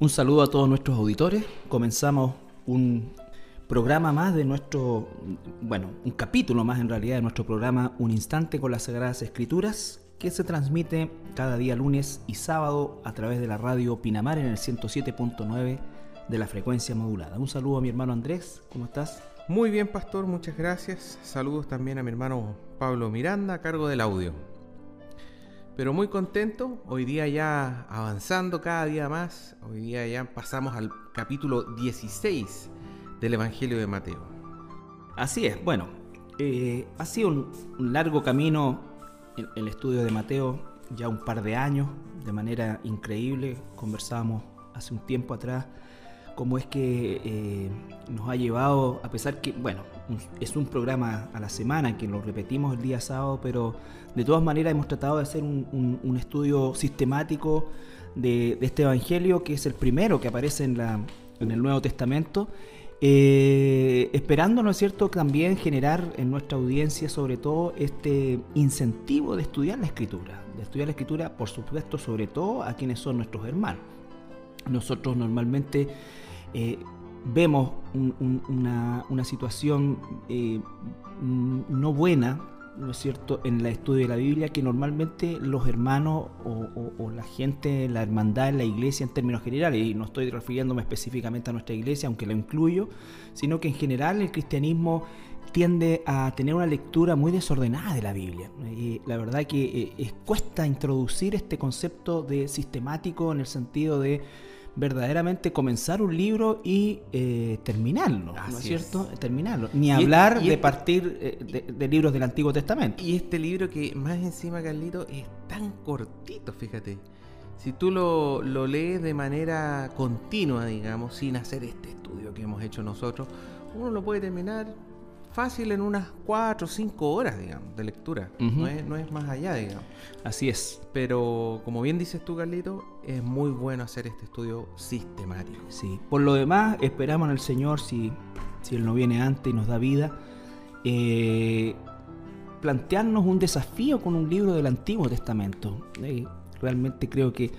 Un saludo a todos nuestros auditores. Comenzamos un programa más de nuestro, bueno, un capítulo más en realidad de nuestro programa Un Instante con las Sagradas Escrituras, que se transmite cada día lunes y sábado a través de la radio Pinamar en el 107.9 de la frecuencia modulada. Un saludo a mi hermano Andrés, ¿cómo estás? Muy bien, pastor, muchas gracias. Saludos también a mi hermano Pablo Miranda a cargo del audio. Pero muy contento, hoy día ya avanzando cada día más, hoy día ya pasamos al capítulo 16 del Evangelio de Mateo. Así es, bueno, eh, ha sido un, largo camino el, el, estudio de Mateo, ya un par de años, de manera increíble, conversábamos hace un tiempo atrás cómo es que eh, nos ha llevado, a pesar que, bueno, es un programa a la semana que lo repetimos el día sábado, pero de todas maneras hemos tratado de hacer un, estudio sistemático de, este Evangelio, que es el primero que aparece en, la, en el Nuevo Testamento, eh, esperando, ¿no es cierto?, también generar en nuestra audiencia sobre todo este incentivo de estudiar la escritura, de estudiar la escritura, por supuesto, sobre todo a quienes son nuestros hermanos. Nosotros normalmente eh, vemos una, situación eh, no buena, ¿no es cierto?, en el estudio de la Biblia, que normalmente los hermanos o, la gente, la hermandad la iglesia en términos generales, y no estoy refiriéndome específicamente a nuestra iglesia, aunque la incluyo, sino que en general el cristianismo tiende a tener una lectura muy desordenada de la Biblia. La verdad que eh, cuesta introducir este concepto de sistemático en el sentido de verdaderamente comenzar un libro y eh, terminarlo, ¿no es cierto? Terminarlo. Ni hablar de partir eh, de, libros del Antiguo Testamento. Y este libro que más encima, Carlito, es tan cortito, fíjate. Si tú lo, lo lees de manera continua, digamos, sin hacer este estudio que hemos hecho nosotros, uno lo puede terminar fácil en unas 4 o 5 horas, digamos, de lectura. no, es, no, es, más allá, digamos. Así es. Pero como bien dices tú, Carlito, es muy bueno hacer este estudio sistemático. Sí. Por lo demás, esperamos el Señor, si, si Él no viene antes y nos da vida, eh, plantearnos un desafío con un libro del Antiguo Testamento. Eh, realmente creo que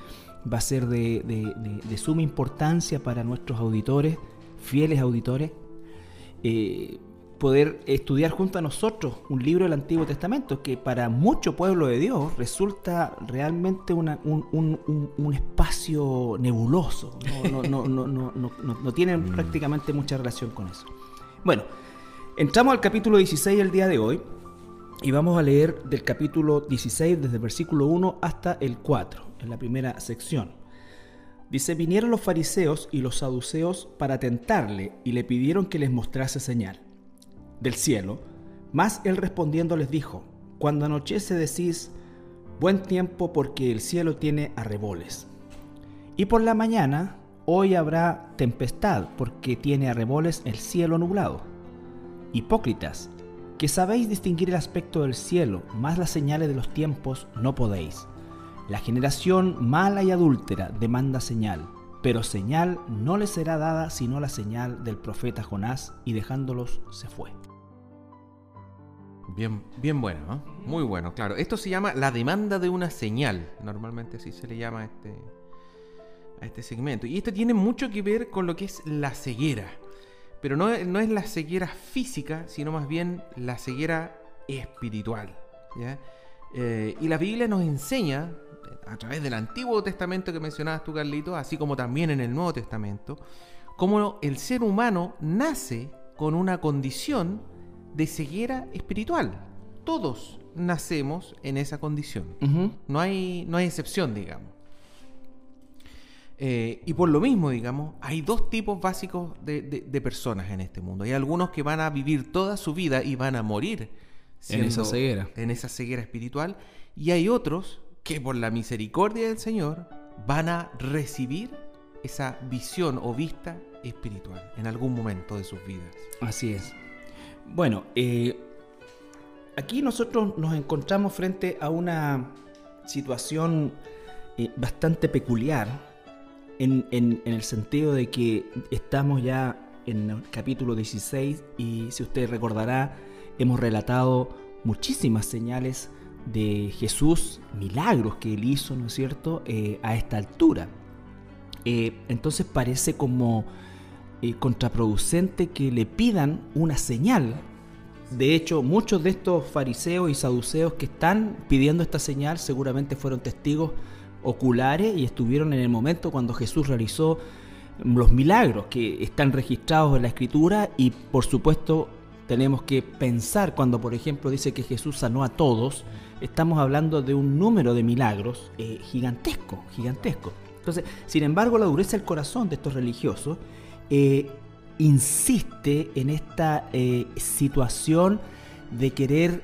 va a ser de, de, de, suma importancia para nuestros auditores, fieles auditores. Eh, poder estudiar junto a nosotros un libro del Antiguo Testamento que para mucho pueblo de Dios resulta realmente un, espacio nebuloso. No, no, no, no tienen mm. prácticamente mucha relación con eso. Bueno, entramos al capítulo 16 el día de hoy y vamos a leer del capítulo 16 desde el versículo 1 hasta el 4, en la primera sección. Dice, vinieron los fariseos y los saduceos para tentarle y le pidieron que les mostrase señal del cielo. Mas él respondiendo les dijo, cuando anochece decís, buen tiempo porque el cielo tiene arreboles. Y por la mañana, hoy habrá tempestad porque tiene arreboles el cielo nublado. Hipócritas, que sabéis distinguir el aspecto del cielo, más las señales de los tiempos no podéis. La generación mala y adúltera demanda señal, pero señal no le será dada sino la señal del profeta Jonás, y dejándolos se fue. Bien, bien bueno, ¿no? Muy bueno, claro. Esto se llama la demanda de una señal. Normalmente así se le llama a este, a este segmento. Y esto tiene mucho que ver con lo que es la ceguera. Pero no, no es la ceguera física, sino más bien la ceguera espiritual. Eh, y la Biblia nos enseña, a través del Antiguo Testamento que mencionabas tú, Carlito, así como también en el Nuevo Testamento, cómo el ser humano nace con una condición de ceguera espiritual. Todos nacemos en esa condición. no, hay, no hay excepción, digamos. Eh, y por lo mismo, digamos, hay dos tipos básicos de, personas en este mundo. Hay algunos que van a vivir toda su vida y van a morir en esa ceguera. En esa ceguera espiritual. Y hay otros que por la misericordia del Señor van a recibir esa visión o vista espiritual en algún momento de sus vidas. Así es. Bueno, eh, aquí nosotros nos encontramos frente a una situación eh, bastante peculiar en, el sentido de que estamos ya en el capítulo 16 y si usted recordará, hemos relatado muchísimas señales de Jesús, milagros que él hizo, ¿no es cierto?, eh, a esta altura. Entonces parece como eh, contraproducente que le pidan una señal. De hecho, muchos de estos fariseos y saduceos que están pidiendo esta señal seguramente fueron testigos oculares y estuvieron en el momento cuando Jesús realizó los milagros que están registrados en la escritura y por supuesto tenemos que pensar cuando por ejemplo dice que Jesús sanó a todos, estamos hablando de un número de milagros eh, gigantesco, gigantesco. Entonces, sin embargo, la dureza del corazón de estos religiosos eh, insiste en esta eh, situación de querer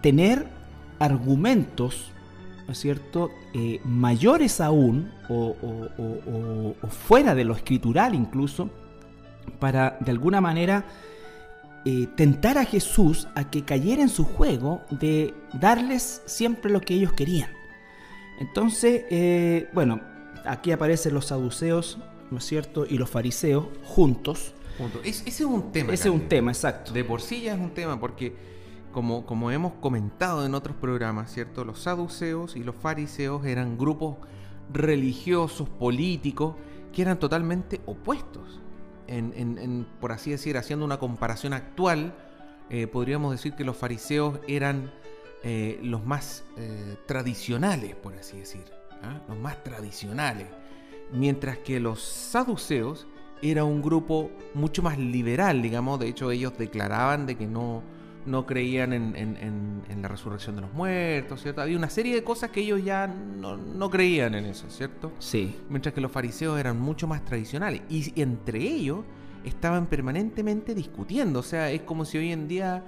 tener argumentos ¿no es cierto?, eh, mayores aún o, fuera de lo escritural incluso, para de alguna manera eh, tentar a Jesús a que cayera en su juego de darles siempre lo que ellos querían. Entonces, eh, bueno, aquí aparecen los saduceos, ¿no es cierto?, y los fariseos juntos. ese es un tema. Ese es un tema, exacto. De por sí ya es un tema, porque como, como hemos comentado en otros programas, ¿cierto? Los saduceos y los fariseos eran grupos religiosos, políticos, que eran totalmente opuestos. En, por así decir, haciendo una comparación actual, eh, podríamos decir que los fariseos eran eh, los más eh, tradicionales, por así decir, ¿ah? los más tradicionales, mientras que los saduceos era un grupo mucho más liberal, digamos, de hecho ellos declaraban de que no, no creían en, la resurrección de los muertos, ¿cierto? Había una serie de cosas que ellos ya no, creían en eso, ¿cierto? Sí. Mientras que los fariseos eran mucho más tradicionales y entre ellos estaban permanentemente discutiendo, o sea, es como si hoy en día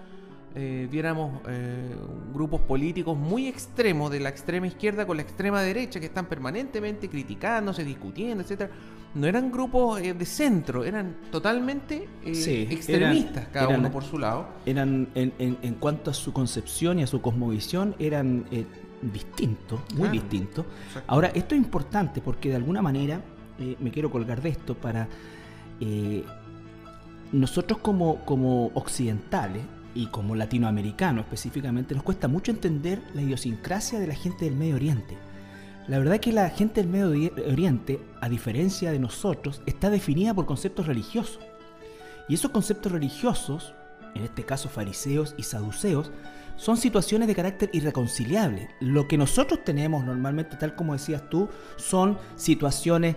eh, viéramos eh, grupos políticos muy extremos de la extrema izquierda con la extrema derecha que están permanentemente criticándose, discutiendo, etcétera no eran grupos eh, de centro, eran totalmente eh, extremistas, cada uno por su lado. Eran, en, en, cuanto a su concepción y a su cosmovisión, eran distintos, muy distintos. Ahora, esto es importante porque de alguna manera, me quiero colgar de esto para... nosotros como, como occidentales, y como latinoamericanos específicamente, nos cuesta mucho entender la idiosincrasia de la gente del Medio Oriente. La verdad es que la gente del Medio Oriente, a diferencia de nosotros, está definida por conceptos religiosos. Y esos conceptos religiosos, en este caso fariseos y saduceos, son situaciones de carácter irreconciliable. Lo que nosotros tenemos normalmente, tal como decías tú, son situaciones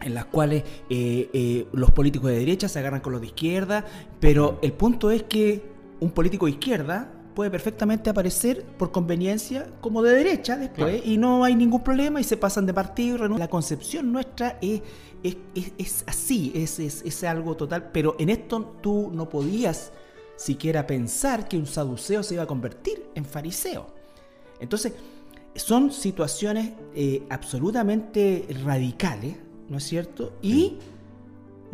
en las cuales eh, eh, los políticos de derecha se agarran con los de izquierda, pero el punto es que un político de izquierda puede perfectamente aparecer por conveniencia como de derecha después y no hay ningún problema y se pasan de partido. La concepción nuestra es, es, así, es, es, algo total, pero en esto tú no podías siquiera pensar que un saduceo se iba a convertir en fariseo. Entonces, son situaciones eh, absolutamente radicales, ¿no es cierto? Y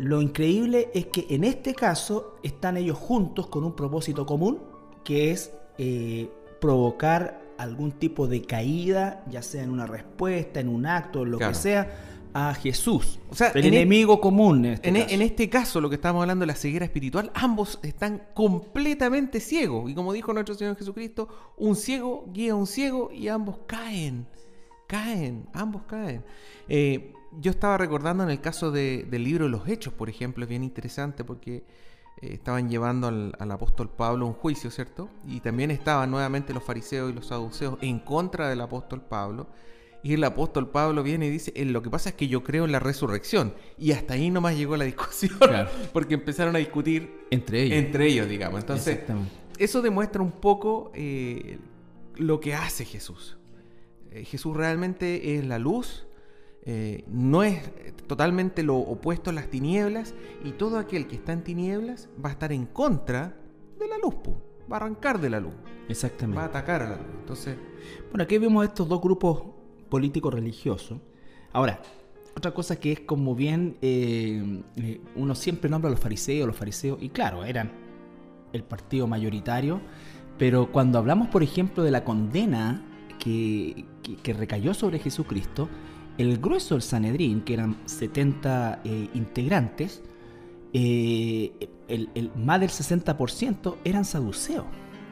lo increíble es que en este caso están ellos juntos con un propósito común, que es eh, provocar algún tipo de caída, ya sea en una respuesta, en un acto, en lo que sea, a Jesús. O sea, el e- enemigo común. Este e- en este, caso. lo que estamos hablando de la ceguera espiritual, ambos están completamente ciegos. Y como dijo nuestro Señor Jesucristo, un ciego guía a un ciego y ambos caen. Caen, ambos caen. Eh, yo estaba recordando en el caso del libro de los Hechos, por ejemplo, es bien interesante porque eh, estaban llevando al, apóstol Pablo un juicio, ¿cierto? Y también estaban nuevamente los fariseos y los saduceos en contra del apóstol Pablo. Y el apóstol Pablo viene y dice, eh, lo que pasa es que yo creo en la resurrección. Y hasta ahí nomás llegó la discusión, porque empezaron a discutir entre ellos, entre ellos digamos. Entonces, eso demuestra un poco eh, lo que hace Jesús. Jesús realmente es la luz, eh, no es totalmente lo opuesto a las tinieblas y todo aquel que está en tinieblas va a estar en contra de la luz, va a arrancar de la luz. Exactamente. Va a atacar a la luz. Entonces, bueno, aquí vemos estos dos grupos políticos religiosos. Ahora, otra cosa que es como bien, eh, eh, uno siempre nombra a los fariseos, los fariseos, y claro, eran el partido mayoritario, pero cuando hablamos, por ejemplo, de la condena que recayó sobre Jesucristo, el grueso del Sanedrín, que eran 70 eh, integrantes, eh, el, más del 60% eran saduceos.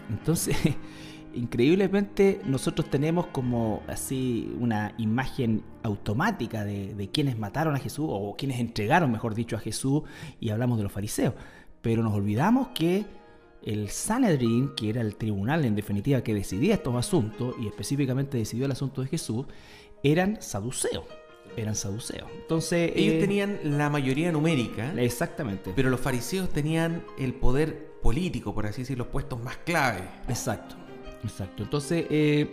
Entonces, increíblemente nosotros tenemos como así una imagen automática de, de quienes mataron a Jesús o quienes entregaron, mejor dicho, a Jesús y hablamos de los fariseos. Pero nos olvidamos que el Sanedrín, que era el tribunal en definitiva que decidía estos asuntos y específicamente decidió el asunto de Jesús, eran saduceos. Eran saduceos. Entonces. Ellos eh, tenían la mayoría numérica. Exactamente. Pero los fariseos tenían el poder político, por así decirlo, los puestos más clave. Exacto. Exacto. Entonces, eh,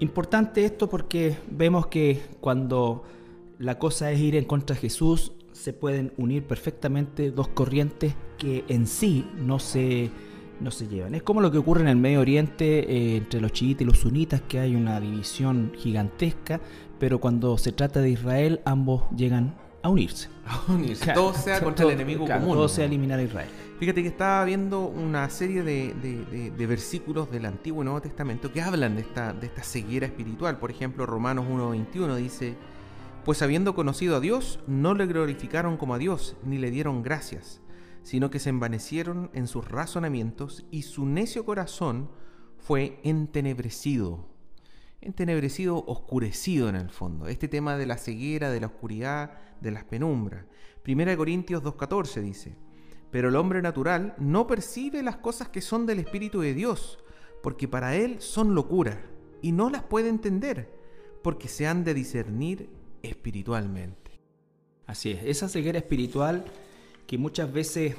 importante esto porque vemos que cuando la cosa es ir en contra de Jesús, se pueden unir perfectamente dos corrientes que en sí no se, no se llevan. Es como lo que ocurre en el Medio Oriente eh, entre los chiitas y los sunitas, que hay una división gigantesca, pero cuando se trata de Israel, ambos llegan a unirse. A unirse. todo sea contra el enemigo común. Todo sea eliminar a Israel. Fíjate que estaba viendo una serie de, versículos del Antiguo y Nuevo Testamento que hablan de esta, de esta ceguera espiritual. Por ejemplo, Romanos 1.21 dice, pues habiendo conocido a Dios, no le glorificaron como a Dios, ni le dieron gracias, sino que se envanecieron en sus razonamientos y su necio corazón fue entenebrecido. Entenebrecido, oscurecido en el fondo. Este tema de la ceguera, de la oscuridad, de las penumbras. Primera Corintios 2.14 dice, pero el hombre natural no percibe las cosas que son del Espíritu de Dios, porque para él son locura, y no las puede entender, porque se han de discernir espiritualmente. Así es, esa ceguera espiritual que muchas veces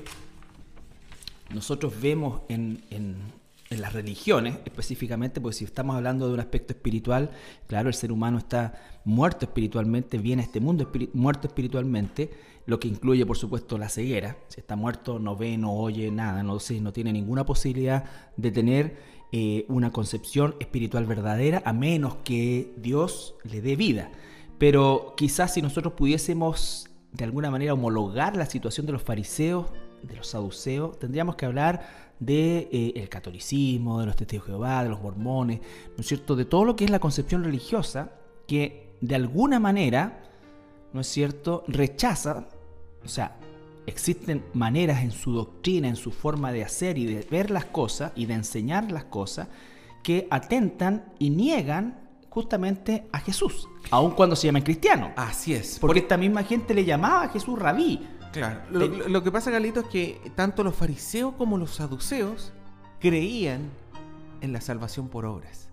nosotros vemos en, en las religiones específicamente, porque si estamos hablando de un aspecto espiritual, claro, el ser humano está muerto espiritualmente, viene a este mundo muerto espiritualmente, lo que incluye por supuesto la ceguera. Si está muerto no ve, no oye nada, no, no tiene ninguna posibilidad de tener eh, una concepción espiritual verdadera a menos que Dios le dé vida. Pero quizás si nosotros pudiésemos de alguna manera homologar la situación de los fariseos, de los saduceos, tendríamos que hablar de eh, el catolicismo, de los testigos de Jehová, de los mormones, ¿no es cierto? De todo lo que es la concepción religiosa que de alguna manera, ¿no es cierto?, rechaza, o sea, existen maneras en su doctrina, en su forma de hacer y de ver las cosas y de enseñar las cosas que atentan y niegan justamente a Jesús, aun cuando se llaman cristianos. Así es. Porque esta misma gente le llamaba a Jesús rabí. Claro. Lo, que pasa, Galito, es que tanto los fariseos como los saduceos creían en la salvación por obras.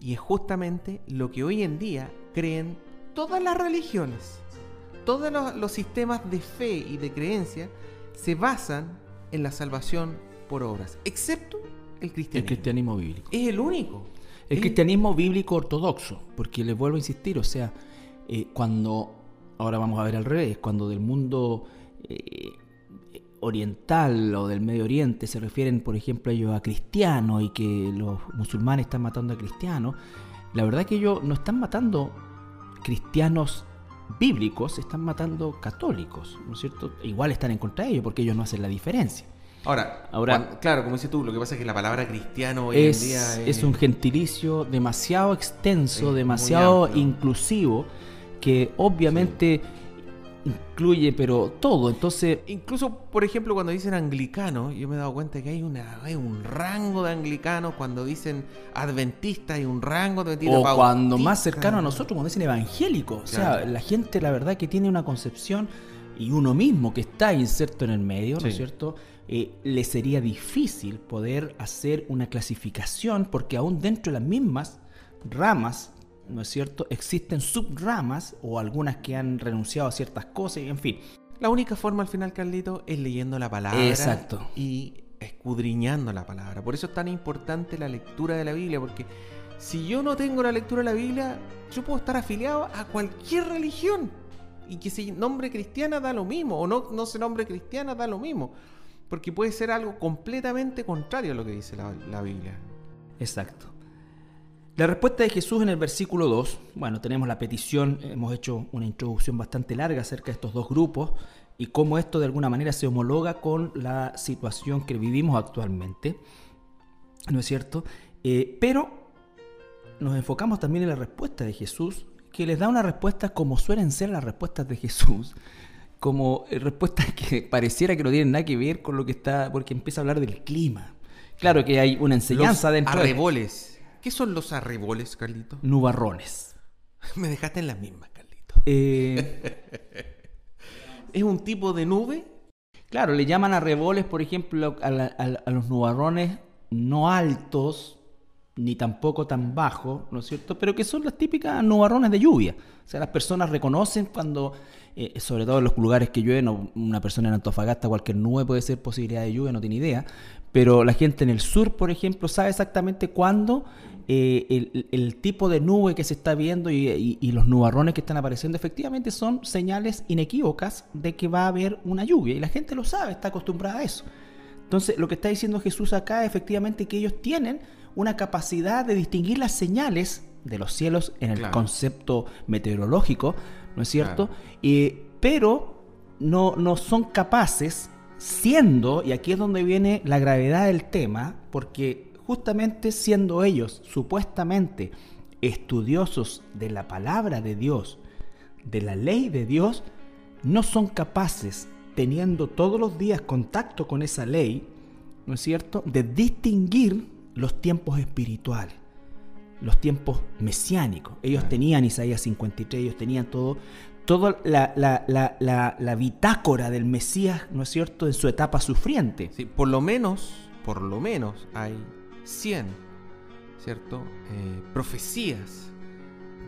Y es justamente lo que hoy en día creen todas las religiones. Todos los, sistemas de fe y de creencia se basan en la salvación por obras, excepto el cristianismo. El cristianismo bíblico. Es el único. El cristianismo bíblico ortodoxo, porque les vuelvo a insistir, o sea, eh, cuando, ahora vamos a ver al revés, cuando del mundo eh, oriental o del Medio Oriente se refieren, por ejemplo, ellos a cristianos y que los musulmanes están matando a cristianos, la verdad que ellos no están matando cristianos bíblicos, están matando católicos, ¿no es cierto? Igual están en contra de ellos porque ellos no hacen la diferencia. Ahora, Ahora claro, como dices tú, lo que pasa es que la palabra cristiano hoy es, en día es... un gentilicio demasiado extenso, demasiado inclusivo, que obviamente incluye pero todo. Entonces, incluso por ejemplo cuando dicen anglicano, yo me he dado cuenta que hay una hay un rango de anglicano cuando dicen adventista hay un rango de O cuando más cercano a nosotros cuando dicen evangélico, o sea, la gente la verdad que tiene una concepción y uno mismo que está inserto en el medio, ¿no es cierto? Eh, le sería difícil poder hacer una clasificación porque aún dentro de las mismas ramas ¿no es cierto? Existen subramas o algunas que han renunciado a ciertas cosas, y en fin. La única forma al final, Carlito, es leyendo la palabra Exacto. y escudriñando la palabra. Por eso es tan importante la lectura de la Biblia, porque si yo no tengo la lectura de la Biblia, yo puedo estar afiliado a cualquier religión. Y que si nombre cristiana da lo mismo, o no, no se nombre cristiana da lo mismo. Porque puede ser algo completamente contrario a lo que dice la, Biblia. Exacto. La respuesta de Jesús en el versículo 2, bueno, tenemos la petición, hemos hecho una introducción bastante larga acerca de estos dos grupos y cómo esto de alguna manera se homologa con la situación que vivimos actualmente, ¿no es cierto? Eh, pero nos enfocamos también en la respuesta de Jesús, que les da una respuesta como suelen ser las respuestas de Jesús, como respuestas que pareciera que no tienen nada que ver con lo que está, porque empieza a hablar del clima Claro que hay una enseñanza los dentro arreboles. ¿Qué son los arreboles, Carlito? Nubarrones. Me dejaste en las mismas, Carlito. Eh, ¿Es un tipo de nube? claro, le llaman arreboles, por ejemplo, a, la- a la- a los nubarrones no altos, ni tampoco tan bajos, ¿no es cierto? Pero que son las típicas nubarrones de lluvia. O sea, las personas reconocen cuando, eh, sobre todo en los lugares que llueven, o una persona en Antofagasta, cualquier nube puede ser posibilidad de lluvia, no tiene idea. Pero la gente en el sur, por ejemplo, sabe exactamente cuándo eh, el, el tipo de nube que se está viendo y, y- y los nubarrones que están apareciendo efectivamente son señales inequívocas de que va a haber una lluvia. Y la gente lo sabe, está acostumbrada a eso. Entonces, lo que está diciendo Jesús acá, efectivamente, que ellos tienen una capacidad de distinguir las señales de los cielos en el Claro. concepto meteorológico, ¿no es cierto? Claro. Eh, pero no, no son capaces, siendo, y aquí es donde viene la gravedad del tema, porque justamente siendo ellos supuestamente estudiosos de la palabra de Dios, de la ley de Dios, no son capaces, teniendo todos los días contacto con esa ley, ¿no es cierto?, de distinguir los tiempos espirituales, los tiempos mesiánicos. Ellos Claro. tenían Isaías 53, ellos tenían todo, toda la, la- la- la- la bitácora del Mesías, ¿no es cierto?, en su etapa sufriente. Sí, por lo menos, por lo menos hay 100, ¿cierto? Eh, profecías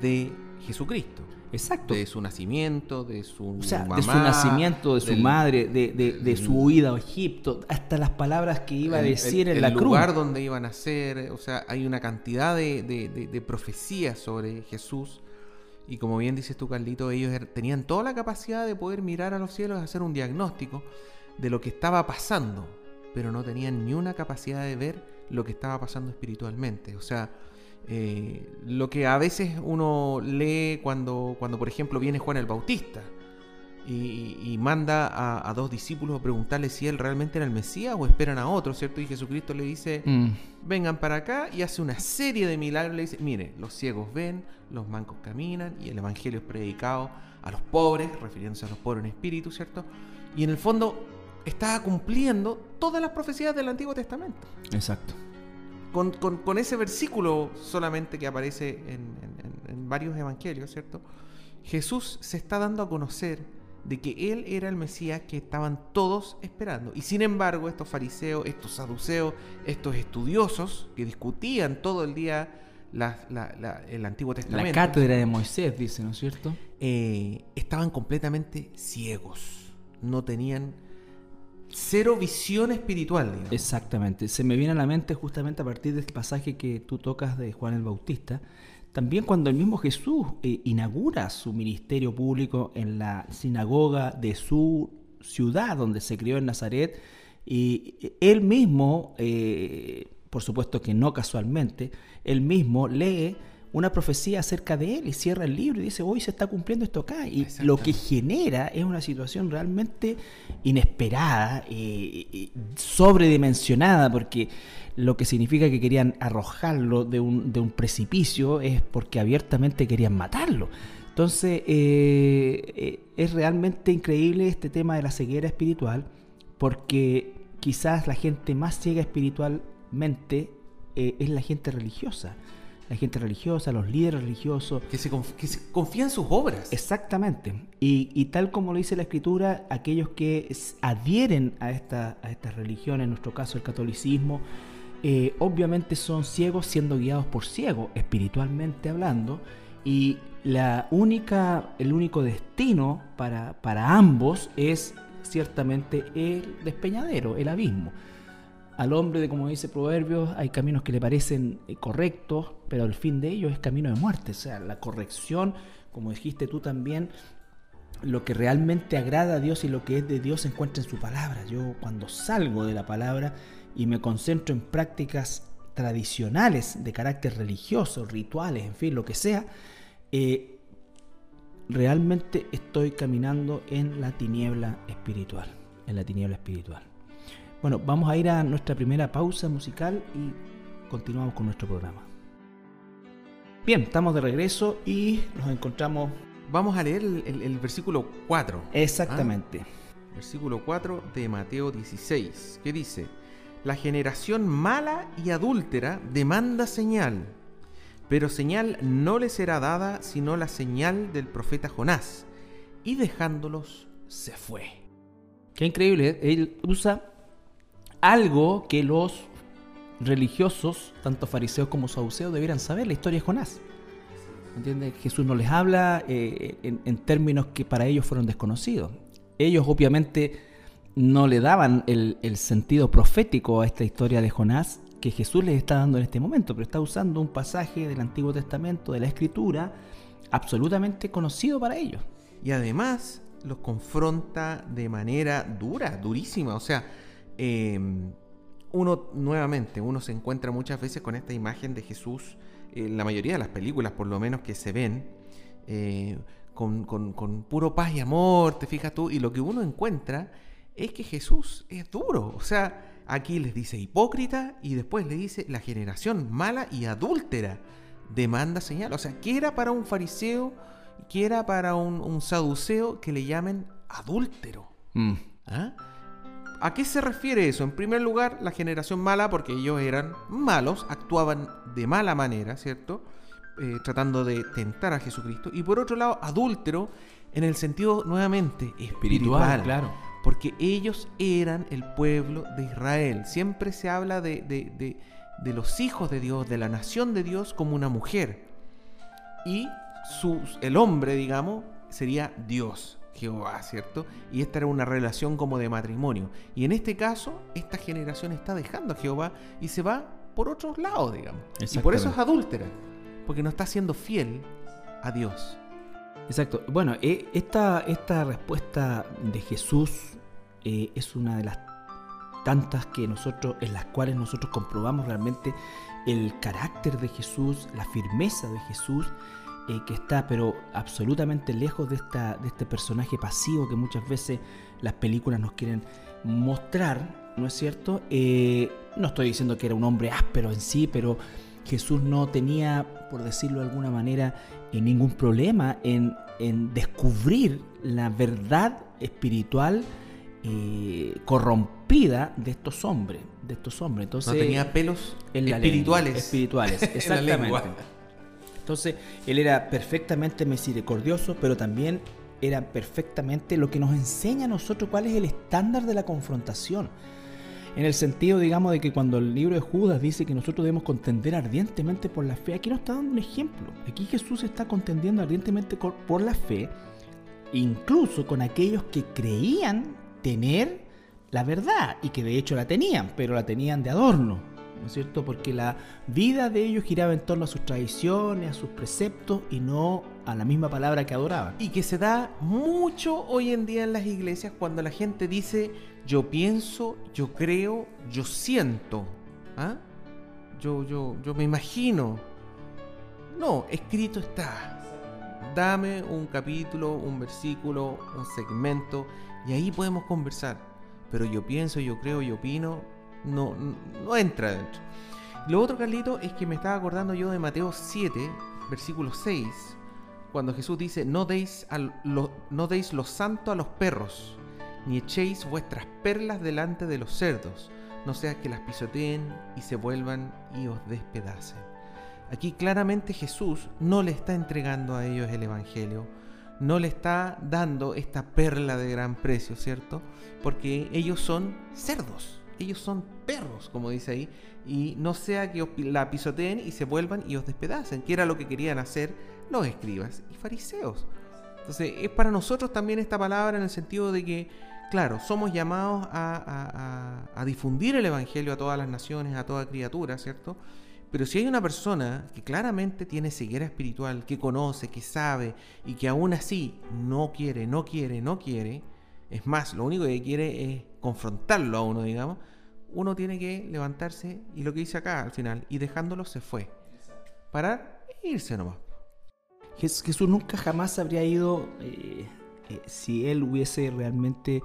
de Jesucristo. Exacto. De su nacimiento, de su O sea, mamá, de su nacimiento, de su del- madre, de, de- de su huida a Egipto, hasta las palabras que iba a el- decir el, en la el cruz. lugar donde iban a nacer, o sea, hay una cantidad de, de- de- de profecías sobre Jesús. Y como bien dices tú, Carlito, ellos er- tenían toda la capacidad de poder mirar a los cielos y hacer un diagnóstico de lo que estaba pasando, pero no tenían ni una capacidad de ver lo que estaba pasando espiritualmente. O sea, eh, lo que a veces uno lee cuando, cuando por ejemplo, viene Juan el Bautista y, y manda a, a dos discípulos a preguntarle si él realmente era el Mesías o esperan a otro, ¿cierto? Y Jesucristo le dice, Mm. vengan para acá y hace una serie de milagros. Le dice, mire, los ciegos ven, los mancos caminan y el Evangelio es predicado a los pobres, refiriéndose a los pobres en espíritu, ¿cierto? Y en el fondo estaba cumpliendo todas las profecías del Antiguo Testamento. Exacto. Con, con- con ese versículo solamente que aparece en, en- en- en varios evangelios, ¿cierto? Jesús se está dando a conocer de que Él era el Mesías que estaban todos esperando. Y sin embargo, estos fariseos, estos saduceos, estos estudiosos que discutían todo el día la- la- la- el Antiguo Testamento, La cátedra de Moisés, dice, ¿no es cierto? eh, estaban completamente ciegos. No tenían cero visión espiritual, digamos. Exactamente. Se me viene a la mente justamente a partir de este pasaje que tú tocas de Juan el Bautista. También cuando el mismo Jesús eh, inaugura su ministerio público en la sinagoga de su ciudad donde se crió en Nazaret, y él mismo, eh, por supuesto que no casualmente, él mismo lee una profecía acerca de él y cierra el libro y dice, hoy se está cumpliendo esto acá. Y lo que genera es una situación realmente inesperada, eh, eh, sobredimensionada, porque lo que significa que querían arrojarlo de un, de un precipicio es porque abiertamente querían matarlo. Entonces, eh, eh, es realmente increíble este tema de la ceguera espiritual, porque quizás la gente más ciega espiritualmente eh, es la gente religiosa. La gente religiosa, los líderes religiosos, Que se, conf- que se confía en sus obras. Exactamente. Y, y tal como lo dice la escritura, aquellos que adhieren a esta, a esta religión, en nuestro caso el catolicismo, eh, obviamente son ciegos siendo guiados por ciegos, espiritualmente hablando, y la única, el único destino para, para ambos es ciertamente el despeñadero, el abismo. Al hombre, de como dice Proverbios, hay caminos que le parecen eh, correctos, pero el fin de ellos es camino de muerte. O sea, la corrección, como dijiste tú también, lo que realmente agrada a Dios y lo que es de Dios se encuentra en su palabra. Yo cuando salgo de la palabra y me concentro en prácticas tradicionales de carácter religioso, rituales, en fin, lo que sea, eh, realmente estoy caminando en la tiniebla espiritual, en la tiniebla espiritual. Bueno, vamos a ir a nuestra primera pausa musical y continuamos con nuestro programa. Bien, estamos de regreso y nos encontramos Vamos a leer el, el- el versículo 4. exactamente. Versículo 4 de Mateo 16, que dice, la generación mala y adúltera demanda señal, pero señal no le será dada sino la señal del profeta Jonás, y dejándolos se fue. Qué increíble, ¿eh? él usa algo que los religiosos, tanto fariseos como saduceos, debieran saber, la historia de Jonás. ¿Entiendes? Jesús no les habla eh, en, términos que para ellos fueron desconocidos. Ellos obviamente no le daban el, sentido profético a esta historia de Jonás que Jesús les está dando en este momento, pero está usando un pasaje del Antiguo Testamento, de la Escritura, absolutamente conocido para ellos. Y además los confronta de manera dura, durísima. O sea, em, uno nuevamente, uno se encuentra muchas veces con esta imagen de Jesús, en la mayoría de las películas por lo menos que se ven, eh, con, con, puro paz y amor, te fijas tú, y lo que uno encuentra es que Jesús es duro. O sea, aquí les dice hipócrita y después le dice la generación mala y adúltera demanda señal. O sea, ¿qué era para un fariseo? ¿Qué era para un, saduceo que le llamen adúltero? Mm. ¿Ah? ¿A qué se refiere eso? En primer lugar, la generación mala, porque ellos eran malos, actuaban de mala manera, ¿cierto? Eh, tratando de tentar a Jesucristo. Y por otro lado, adúltero, en el sentido nuevamente espiritual. claro. Porque ellos eran el pueblo de Israel. Siempre se habla de, de, de, los hijos de Dios, de la nación de Dios, como una mujer. Y sus, el hombre, digamos, sería Dios. Jehová, ¿cierto? Y esta era una relación como de matrimonio. Y en este caso, esta generación está dejando a Jehová y se va por otros lados, digamos. Y por eso es adúltera, porque no está siendo fiel a Dios. Exacto. Bueno, eh, esta, esta respuesta de Jesús eh, es una de las tantas que nosotros, en las cuales nosotros comprobamos realmente el carácter de Jesús, la firmeza de Jesús eh, que está pero absolutamente lejos de, esta, de este personaje pasivo que muchas veces las películas nos quieren mostrar, ¿no es cierto? Eh, no estoy diciendo que era un hombre áspero en sí, pero Jesús no tenía, por decirlo de alguna manera, eh, ningún problema en, descubrir la verdad espiritual corrompida de estos hombres, de estos hombres. Entonces, no tenía pelos espirituales. espirituales, exactamente. Entonces, él era perfectamente misericordioso, pero también era perfectamente lo que nos enseña a nosotros cuál es el estándar de la confrontación. En el sentido, digamos, de que cuando el libro de Judas dice que nosotros debemos contender ardientemente por la fe, aquí nos está dando un ejemplo. Aquí Jesús está contendiendo ardientemente por la fe, incluso con aquellos que creían tener la verdad y que de hecho la tenían, pero la tenían de adorno. ¿No es cierto? Porque la vida de ellos giraba en torno a sus tradiciones, a sus preceptos y no a la misma palabra que adoraban. Y que se da mucho hoy en día en las iglesias cuando la gente dice yo pienso, yo creo, yo siento, ¿ah? yo, yo, yo me imagino. No, escrito está. Dame un capítulo, un versículo, un segmento y ahí podemos conversar. Pero yo pienso, yo creo, yo opino, no, no entra dentro. Lo otro, Carlito, es que me estaba acordando yo de Mateo 7, versículo 6, cuando Jesús dice, no deis, lo, no deis lo santo a los perros, ni echéis vuestras perlas delante de los cerdos, no sea que las pisoteen y se vuelvan y os despedacen. Aquí claramente Jesús no le está entregando a ellos el Evangelio, no le está dando esta perla de gran precio, ¿cierto? Porque ellos son cerdos ellos son perros, como dice ahí, y no sea que la pisoteen y se vuelvan y os despedacen, que era lo que querían hacer los escribas y fariseos. Entonces, es para nosotros también esta palabra en el sentido de que, claro, somos llamados a, a difundir el Evangelio a todas las naciones, a toda criatura, ¿cierto? Pero si hay una persona que claramente tiene ceguera espiritual, que conoce, que sabe y que aún así no quiere, no quiere, no quiere, es más, lo único que quiere es confrontarlo a uno, digamos, uno tiene que levantarse y lo que dice acá al final, y dejándolo se fue. Parar e irse nomás. Jesús nunca jamás habría ido eh, eh, si él hubiese realmente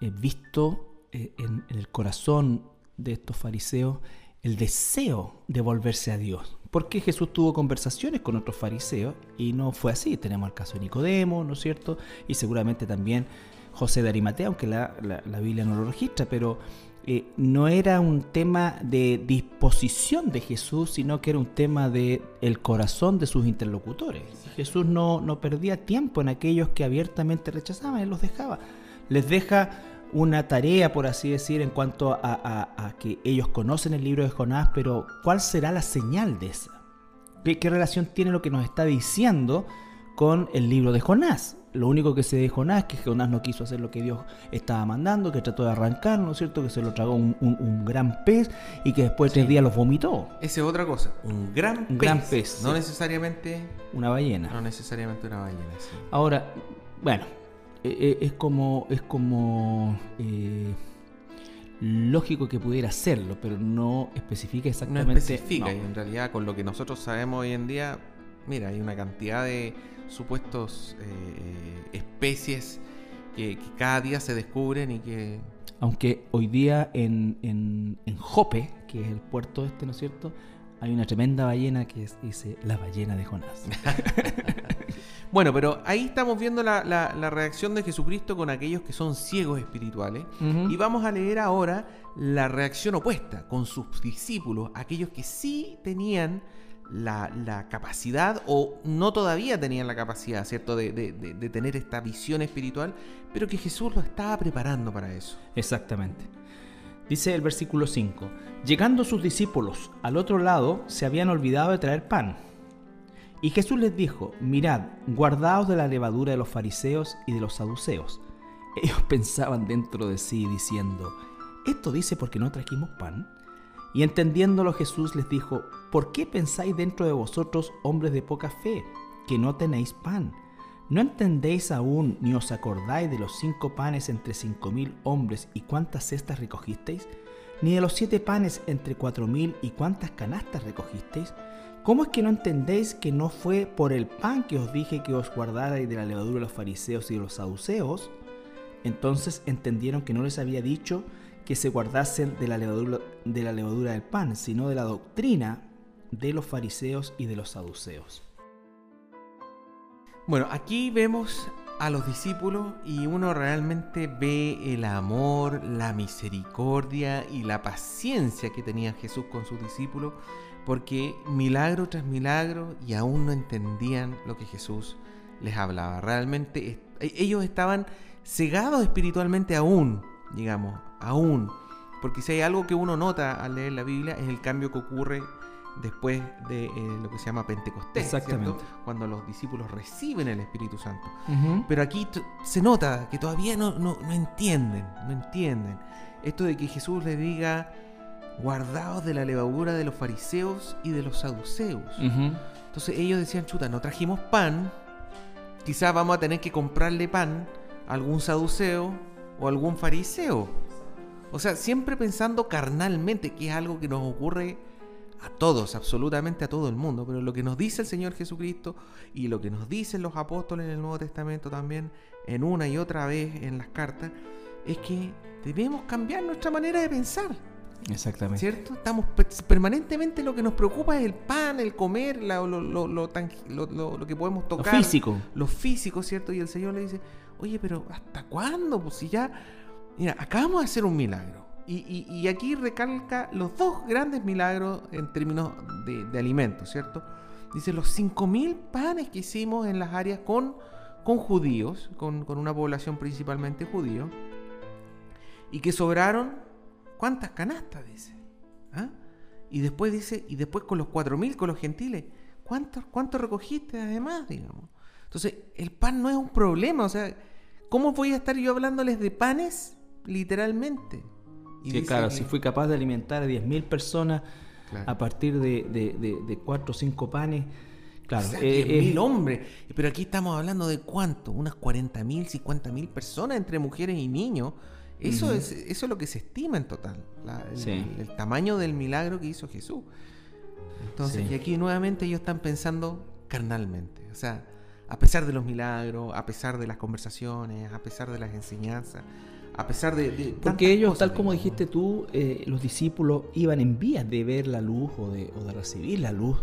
eh, visto en, el corazón de estos fariseos el deseo de volverse a Dios. Porque Jesús tuvo conversaciones con otros fariseos y no fue así. Tenemos el caso de Nicodemo, ¿no es cierto? Y seguramente también José de Arimatea, aunque la, Biblia no lo registra, pero eh, no era un tema de disposición de Jesús, sino que era un tema de el corazón de sus interlocutores. Jesús no, no perdía tiempo en aquellos que abiertamente rechazaban, él los dejaba. Les deja una tarea, por así decir, en cuanto a, que ellos conocen el libro de Jonás, pero ¿cuál será la señal de esa? ¿Qué, relación tiene lo que nos está diciendo con el libro de Jonás? Lo único que se de Jonás es que Jonás no quiso hacer lo que Dios estaba mandando, que trató de arrancar, ¿no es cierto? Que se lo tragó un, gran pez y que después de tres días los vomitó. Esa es otra cosa, un gran un Gran pez no necesariamente... Una ballena. No necesariamente una ballena, sí. Ahora, bueno, eh, eh, es como... Es como eh, lógico que pudiera hacerlo, pero no especifica exactamente. No especifica, y en realidad con lo que nosotros sabemos hoy en día, mira, hay una cantidad de supuestos eh, especies que, cada día se descubren y que... Aunque hoy día en, en, en, Jope, que es el puerto este, ¿no es cierto? Hay una tremenda ballena que dice la ballena de Jonás. bueno, pero ahí estamos viendo la, la, reacción de Jesucristo con aquellos que son ciegos espirituales. Y vamos a leer ahora la reacción opuesta con sus discípulos, aquellos que sí tenían la, capacidad, o no todavía tenían la capacidad, ¿cierto?, de, tener esta visión espiritual, pero que Jesús lo estaba preparando para eso. Exactamente. Dice el versículo 5, llegando sus discípulos al otro lado, se habían olvidado de traer pan. Y Jesús les dijo, mirad, guardaos de la levadura de los fariseos y de los saduceos. Ellos pensaban dentro de sí diciendo, ¿esto dice porque no trajimos pan? Y entendiéndolo Jesús les dijo, ¿por qué pensáis dentro de vosotros, hombres de poca fe, que no tenéis pan? ¿No entendéis aún ni os acordáis de los cinco panes entre cinco mil hombres y cuántas cestas recogisteis? ¿Ni de los siete panes entre cuatro mil y cuántas canastas recogisteis? ¿Cómo es que no entendéis que no fue por el pan que os dije que os guardarais de la levadura de los fariseos y de los saduceos? Entonces entendieron que no les había dicho que se guardasen de la, levadura, de la levadura del pan, sino de la doctrina de los fariseos y de los saduceos. Bueno, aquí vemos a los discípulos y uno realmente ve el amor, la misericordia y la paciencia que tenía Jesús con sus discípulos, porque milagro tras milagro y aún no entendían lo que Jesús les hablaba. Realmente ellos estaban cegados espiritualmente aún, digamos, aún. Porque si hay algo que uno nota al leer la Biblia es el cambio que ocurre después de eh, lo que se llama Pentecostés, Exactamente. cuando los discípulos reciben el Espíritu Santo. Pero aquí se nota que todavía no, no, entienden, no entienden. Esto de que Jesús les diga, guardaos de la levadura de los fariseos y de los saduceos. Entonces ellos decían, chuta, no trajimos pan, quizás vamos a tener que comprarle pan a algún saduceo o algún fariseo. O sea, siempre pensando carnalmente, que es algo que nos ocurre a todos, absolutamente a todo el mundo, pero lo que nos dice el Señor Jesucristo y lo que nos dicen los apóstoles en el Nuevo Testamento también, en una y otra vez en las cartas, es que debemos cambiar nuestra manera de pensar. Exactamente. ¿Cierto? Estamos permanentemente lo que nos preocupa es el pan, el comer, lo, lo, lo, que podemos tocar. Lo físico. Lo físico, ¿cierto? Y el Señor le dice, oye, pero ¿hasta cuándo? Pues si ya Mira, acabamos de hacer un milagro. Y, aquí recalca los dos grandes milagros en términos de, alimentos, ¿cierto? Dice los 5.000 panes que hicimos en las áreas con, con judíos, con, una población principalmente judío, y que sobraron, ¿cuántas canastas? Dice. ¿Ah? Y después dice, y después con los 4.000, con los gentiles, ¿cuántos cuánto recogiste además, digamos? Entonces, el pan no es un problema, o sea, ¿cómo voy a estar yo hablándoles de panes literalmente. Y claro, si fui capaz de alimentar a 10.000 personas a partir de, de, 4 o 5 panes, claro. O eh, hombres. Pero aquí estamos hablando de cuánto, unas 40.000, 50.000 personas entre mujeres y niños. Eso, es, eso es lo que se estima en total, el, tamaño del milagro que hizo Jesús. Entonces, y aquí nuevamente ellos están pensando carnalmente. O sea, a pesar de los milagros, a pesar de las conversaciones, a pesar de las enseñanzas, a pesar de... Porque ellos, tal como dijiste tú, eh, los discípulos iban en vías de ver la luz o de, o de recibir la luz.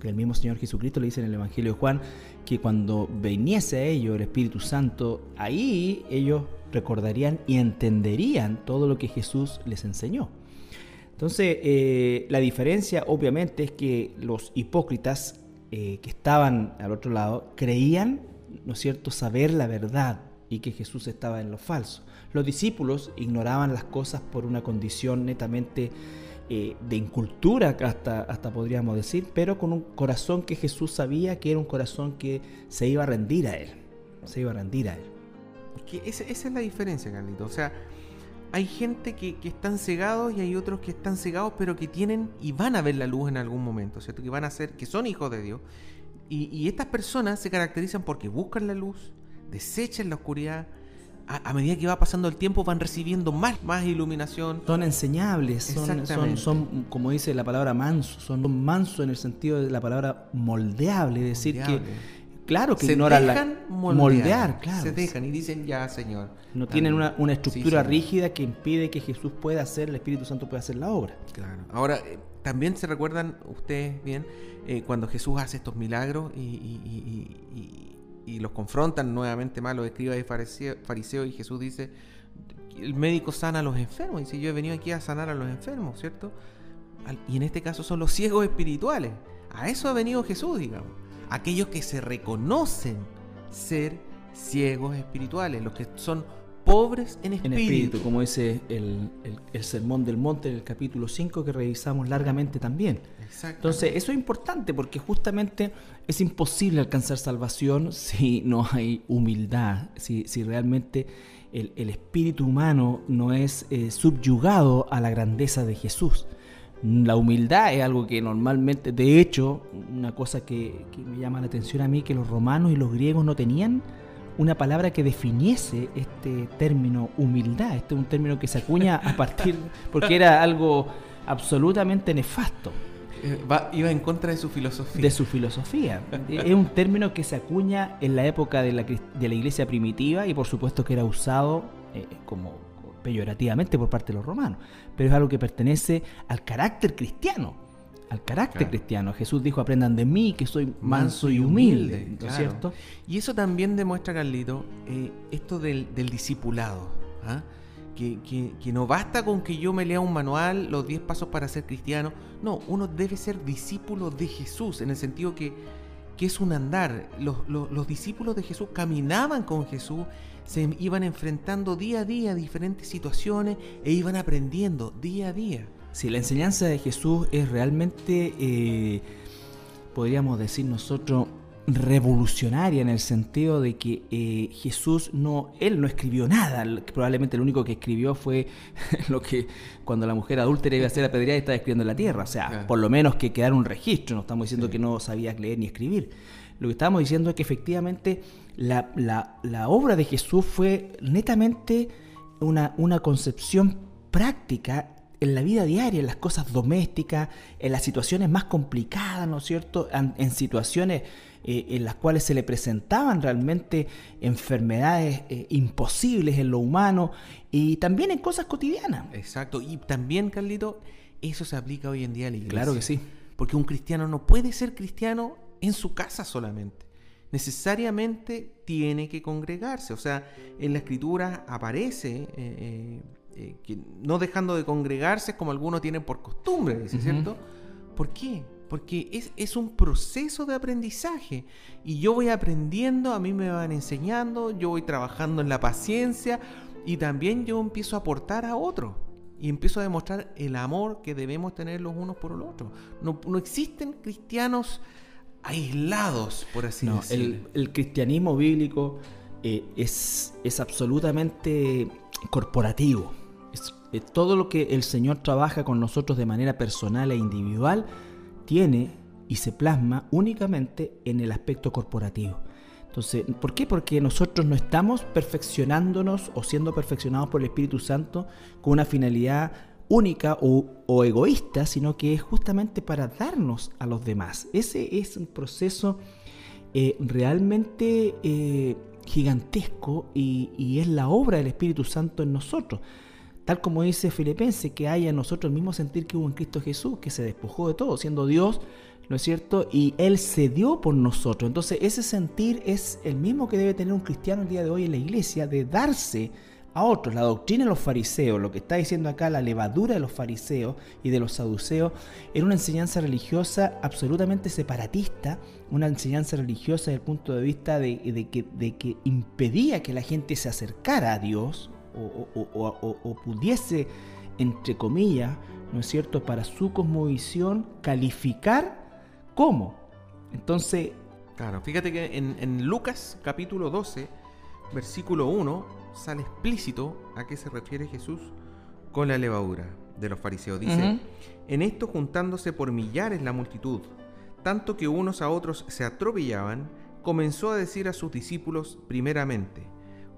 Que el mismo Señor Jesucristo le dice en el Evangelio de Juan que cuando viniese a ellos el Espíritu Santo, ahí ellos recordarían y entenderían todo lo que Jesús les enseñó. Entonces, eh, la diferencia obviamente es que los hipócritas eh, que estaban al otro lado creían, ¿no es cierto?, saber la verdad y que Jesús estaba en lo falso. Los discípulos ignoraban las cosas por una condición netamente eh, de incultura, hasta, hasta podríamos decir, pero con un corazón que Jesús sabía que era un corazón que se iba a rendir a Él. Se iba a rendir a Él. Que esa, esa es la diferencia, Carlito. O sea, hay gente que, que, están cegados y hay otros que están cegados, pero que tienen y van a ver la luz en algún momento, ¿cierto? Que van a ser, que son hijos de Dios. Y, y estas personas se caracterizan porque buscan la luz, desechan la oscuridad. A, a, medida que va pasando el tiempo van recibiendo más, más iluminación. Son enseñables, son, son, son, como dice la palabra manso, son manso en el sentido de la palabra moldeable, es decir que Claro que se ignoran dejan la, moldear, moldear, claro. Se dejan y dicen, ya, Señor. No tienen una, una estructura sí, rígida que impide que Jesús pueda hacer, el Espíritu Santo pueda hacer la obra. Claro. Ahora, eh, también se recuerdan ustedes bien eh, cuando Jesús hace estos milagros y, y, y, y, los confrontan nuevamente más los escribas y fariseos, y Jesús dice, el médico sana a los enfermos. Dice, yo he venido aquí a sanar a los enfermos, ¿cierto? Y en este caso son los ciegos espirituales. A eso ha venido Jesús, digamos aquellos que se reconocen ser ciegos espirituales, los que son pobres en espíritu. En espíritu, como dice el, el, el, Sermón del Monte en el capítulo 5 que revisamos largamente también. Entonces, eso es importante porque justamente es imposible alcanzar salvación si no hay humildad, si, si realmente el, el, espíritu humano no es eh, subyugado a la grandeza de Jesús. La humildad es algo que normalmente, de hecho, una cosa que, que, me llama la atención a mí, que los romanos y los griegos no tenían una palabra que definiese este término humildad. Este es un término que se acuña a partir, porque era algo absolutamente nefasto. Va, iba en contra de su filosofía. De su filosofía. es un término que se acuña en la época de la, de la iglesia primitiva y por supuesto que era usado eh, como peyorativamente por parte de los romanos, pero es algo que pertenece al carácter cristiano. Al carácter claro. cristiano. Jesús dijo, aprendan de mí, que soy manso y humilde, ¿no es claro. cierto? Y eso también demuestra, Carlito, eh, esto del, del discipulado. ¿ah? Que, que, que, no basta con que yo me lea un manual, los 10 pasos para ser cristiano. No, uno debe ser discípulo de Jesús, en el sentido que, que es un andar. Los, los, los discípulos de Jesús caminaban con Jesús se iban enfrentando día a día a diferentes situaciones e iban aprendiendo día a día. Si la enseñanza de Jesús es realmente, eh, podríamos decir nosotros, revolucionaria en el sentido de que eh, Jesús no, él no escribió nada, probablemente lo único que escribió fue lo que cuando la mujer adúltera iba a ser apedreada estaba escribiendo en la tierra, o sea, claro. por lo menos que quedara un registro, no estamos diciendo sí. que no sabía leer ni escribir. Lo que estábamos diciendo es que efectivamente la, la, la obra de Jesús fue netamente una, una concepción práctica en la vida diaria, en las cosas domésticas, en las situaciones más complicadas, ¿no es cierto? En, en situaciones eh, en las cuales se le presentaban realmente enfermedades eh, imposibles en lo humano y también en cosas cotidianas. Exacto, y también, Carlito, eso se aplica hoy en día a la iglesia. Claro que sí. Porque un cristiano no puede ser cristiano en su casa solamente. Necesariamente tiene que congregarse. O sea, en la escritura aparece eh, eh, que no dejando de congregarse como algunos tienen por costumbre, ¿sí, uh -huh. ¿cierto? ¿Por qué? Porque es, es, un proceso de aprendizaje y yo voy aprendiendo, a mí me van enseñando, yo voy trabajando en la paciencia y también yo empiezo a aportar a otros y empiezo a demostrar el amor que debemos tener los unos por los otros. No, no existen cristianos aislados, por así no, decirlo. El, el, cristianismo bíblico eh, es, es absolutamente corporativo. Es, es todo lo que el Señor trabaja con nosotros de manera personal e individual tiene y se plasma únicamente en el aspecto corporativo. Entonces, ¿por qué? Porque nosotros no estamos perfeccionándonos o siendo perfeccionados por el Espíritu Santo con una finalidad única o, egoísta, sino que es justamente para darnos a los demás. Ese es un proceso eh, realmente eh, gigantesco y, es la obra del Espíritu Santo en nosotros. Tal como dice Filipenses, que haya en nosotros el mismo sentir que hubo en Cristo Jesús, que se despojó de todo, siendo Dios, ¿no es cierto? Y Él se dio por nosotros. Entonces ese sentir es el mismo que debe tener un cristiano el día de hoy en la iglesia, de darse a otros. La doctrina de los fariseos, lo que está diciendo acá, la levadura de los fariseos y de los saduceos, era una enseñanza religiosa absolutamente separatista, una enseñanza religiosa desde el punto de vista de, que, impedía que la gente se acercara a Dios o, pudiese, entre comillas, ¿no es cierto?, para su cosmovisión calificar como. Entonces... Claro, fíjate que en, en Lucas capítulo 12, versículo 1, sale explícito a qué se refiere Jesús con la levadura de los fariseos. Dice, en esto juntándose por millares la multitud, tanto que unos a otros se atropellaban, comenzó a decir a sus discípulos primeramente,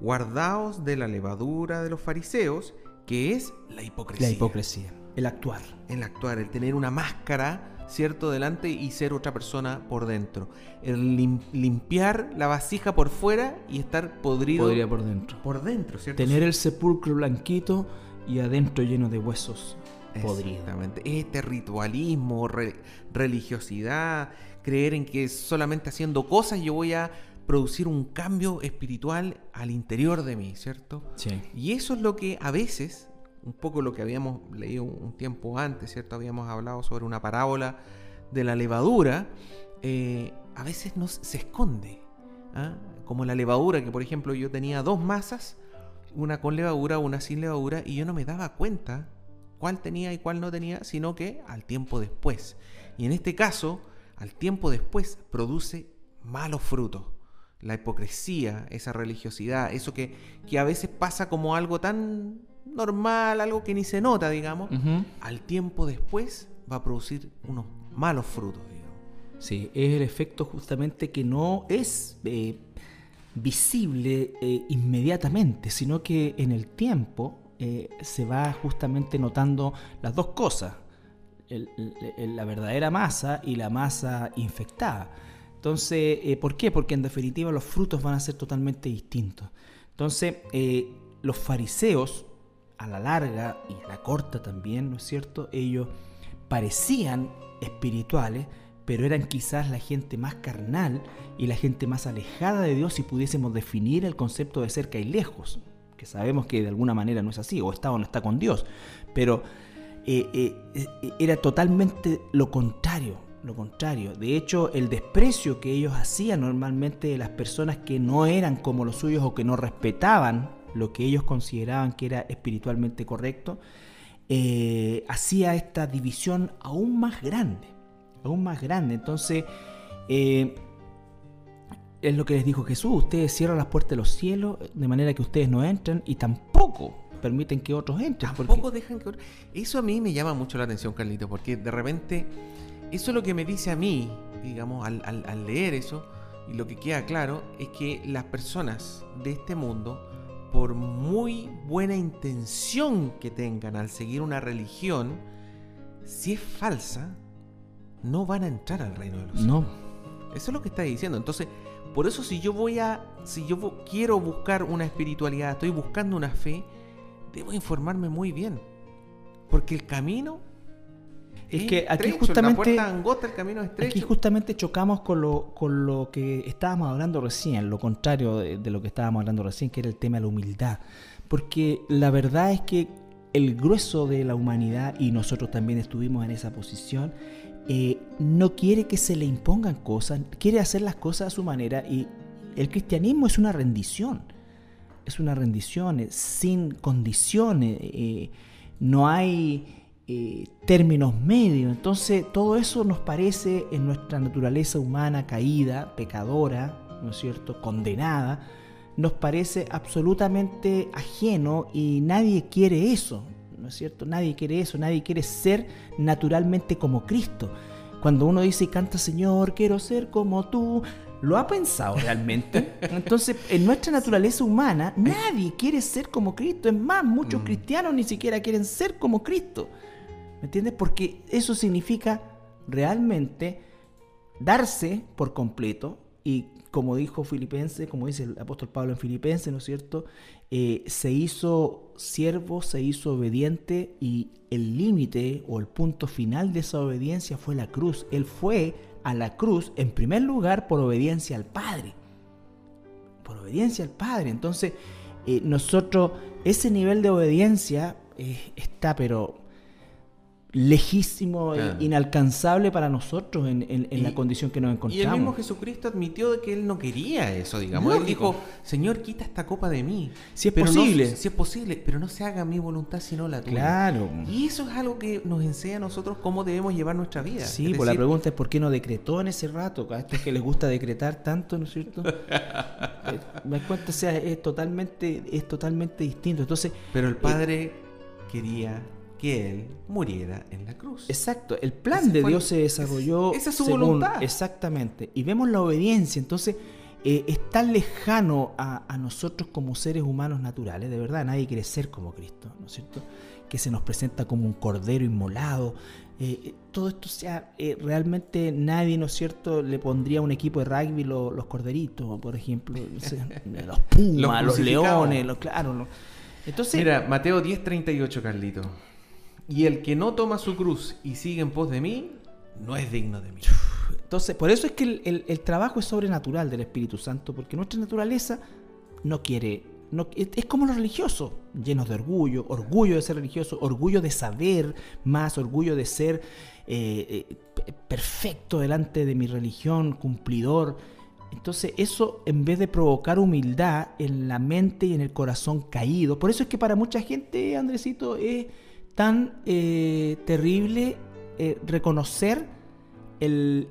guardaos de la levadura de los fariseos, que es la hipocresía. La hipocresía, el actuar. El actuar, el tener una máscara ¿cierto? Delante y ser otra persona por dentro. El limpiar la vasija por fuera y estar podrido Podría por dentro. Por dentro, ¿cierto? Tener el sepulcro blanquito y adentro lleno de huesos. Exactamente. Este ritualismo, religiosidad, creer en que solamente haciendo cosas yo voy a producir un cambio espiritual al interior de mí, ¿cierto? Sí. Y eso es lo que a veces un poco lo que habíamos leído un tiempo antes, ¿cierto? Habíamos hablado sobre una parábola de la levadura, eh, a veces nos, se esconde. ¿ah? Como la levadura, que por ejemplo yo tenía dos masas, una con levadura, una sin levadura, y yo no me daba cuenta cuál tenía y cuál no tenía, sino que al tiempo después. Y en este caso, al tiempo después produce malos frutos. La hipocresía, esa religiosidad, eso que, que a veces pasa como algo tan normal, algo que ni se nota, digamos, al tiempo después va a producir unos malos frutos, digamos. Sí, es el efecto justamente que no es eh, visible eh, inmediatamente, sino que en el tiempo eh, se va justamente notando las dos cosas, la verdadera masa y la masa infectada. Entonces, ¿por qué? Porque en definitiva los frutos van a ser totalmente distintos. Entonces, los fariseos a la larga y a la corta también, ¿no es cierto? Ellos parecían espirituales, pero eran quizás la gente más carnal y la gente más alejada de Dios si pudiésemos definir el concepto de cerca y lejos, que sabemos que de alguna manera no es así, o está o no está con Dios, pero eh, eh, eh, era totalmente lo contrario, lo contrario. De hecho, el desprecio que ellos hacían normalmente de las personas que no eran como los suyos o que no respetaban lo que ellos consideraban que era espiritualmente correcto, eh, hacía esta división aún más grande, aún más grande. Entonces, eh, es lo que les dijo Jesús, ustedes cierran las puertas de los cielos de manera que ustedes no entran y tampoco permiten que otros entren. Tampoco dejan que Eso a mí me llama mucho la atención, Carlito, porque de repente eso es lo que me dice a mí, digamos, al leer eso, y lo que queda claro es que las personas de este mundo por muy buena intención que tengan al seguir una religión, si es falsa, no van a entrar al reino de los cielos. No. Eso es lo que está diciendo. Entonces, por eso si yo voy a, si yo quiero buscar una espiritualidad, estoy buscando una fe, debo informarme muy bien. Porque el camino es que aquí justamente, el camino Aquí justamente chocamos con lo, con lo que estábamos hablando recién, lo contrario de, lo que estábamos hablando recién, que era el tema de la humildad. Porque la verdad es que el grueso de la humanidad, y nosotros también estuvimos en esa posición, eh, no quiere que se le impongan cosas, quiere hacer las cosas a su manera y el cristianismo es una rendición, es una rendición sin condiciones, eh, no hay eh, términos medios. Entonces todo eso nos parece en nuestra naturaleza humana caída, pecadora, ¿no es cierto?, condenada, nos parece absolutamente ajeno y nadie quiere eso, ¿no es cierto? Nadie quiere eso, nadie quiere ser naturalmente como Cristo. Cuando uno dice y canta Señor, quiero ser como tú, ¿lo ha pensado realmente? Entonces, en nuestra naturaleza humana, nadie quiere ser como Cristo. Es más, muchos mm. cristianos ni siquiera quieren ser como Cristo. ¿Me entiendes? Porque eso significa realmente darse por completo y como dijo Filipenses, como dice el apóstol Pablo en Filipenses, ¿no es cierto? Eh, se hizo siervo, se hizo obediente y el límite o el punto final de esa obediencia fue la cruz. Él fue a la cruz en primer lugar por obediencia al Padre. Por obediencia al Padre. Entonces, eh, nosotros, ese nivel de obediencia eh, está, pero lejísimo, e Claro. inalcanzable para nosotros en, en- en la condición que nos Y el encontramos. mismo Jesucristo admitió de que él no quería eso, digamos. Él dijo, Señor, quita esta copa de mí. Si es Pero no- posible. si es posible, pero no se haga mi voluntad sino la tuya. Claro. Y eso es algo que nos enseña a nosotros cómo debemos llevar nuestra vida. Sí, Es pues la pregunta es por qué no decretó en ese rato, a estos que les gusta decretar tanto, ¿no es cierto? Eh, Me das cuenta, o sea, es totalmente, es totalmente distinto. Entonces, Pero el Padre quería que él muriera en la cruz. exacto, el plan Ese de fue- Dios se desarrolló. esa es su según- voluntad. Exactamente. Y vemos la obediencia. Entonces, eh, es tan lejano a, a nosotros como seres humanos naturales, de verdad, nadie quiere ser como Cristo, ¿no es cierto? Que se nos presenta como un cordero inmolado. Eh, eh, todo esto, sea, eh, realmente nadie, ¿no es cierto?, le pondría a un equipo de rugby lo- los corderitos, por ejemplo, no sé, los pumas, los, crucificados. leones, los, claro. los- Entonces, Mira, Mateo 10:38, Carlito. Y el que no toma su cruz y sigue en pos de mí, no es digno de mí. Entonces, por eso es que el, trabajo es sobrenatural del Espíritu Santo, porque nuestra naturaleza no quiere, es, como los religiosos, llenos de orgullo, orgullo de ser religioso, orgullo de saber más, orgullo de ser eh, eh, pe- perfecto delante de mi religión, cumplidor. Entonces eso en vez de provocar humildad en la mente y en el corazón caído, por eso es que para mucha gente, Andresito, es tan eh, terrible eh, reconocer eh,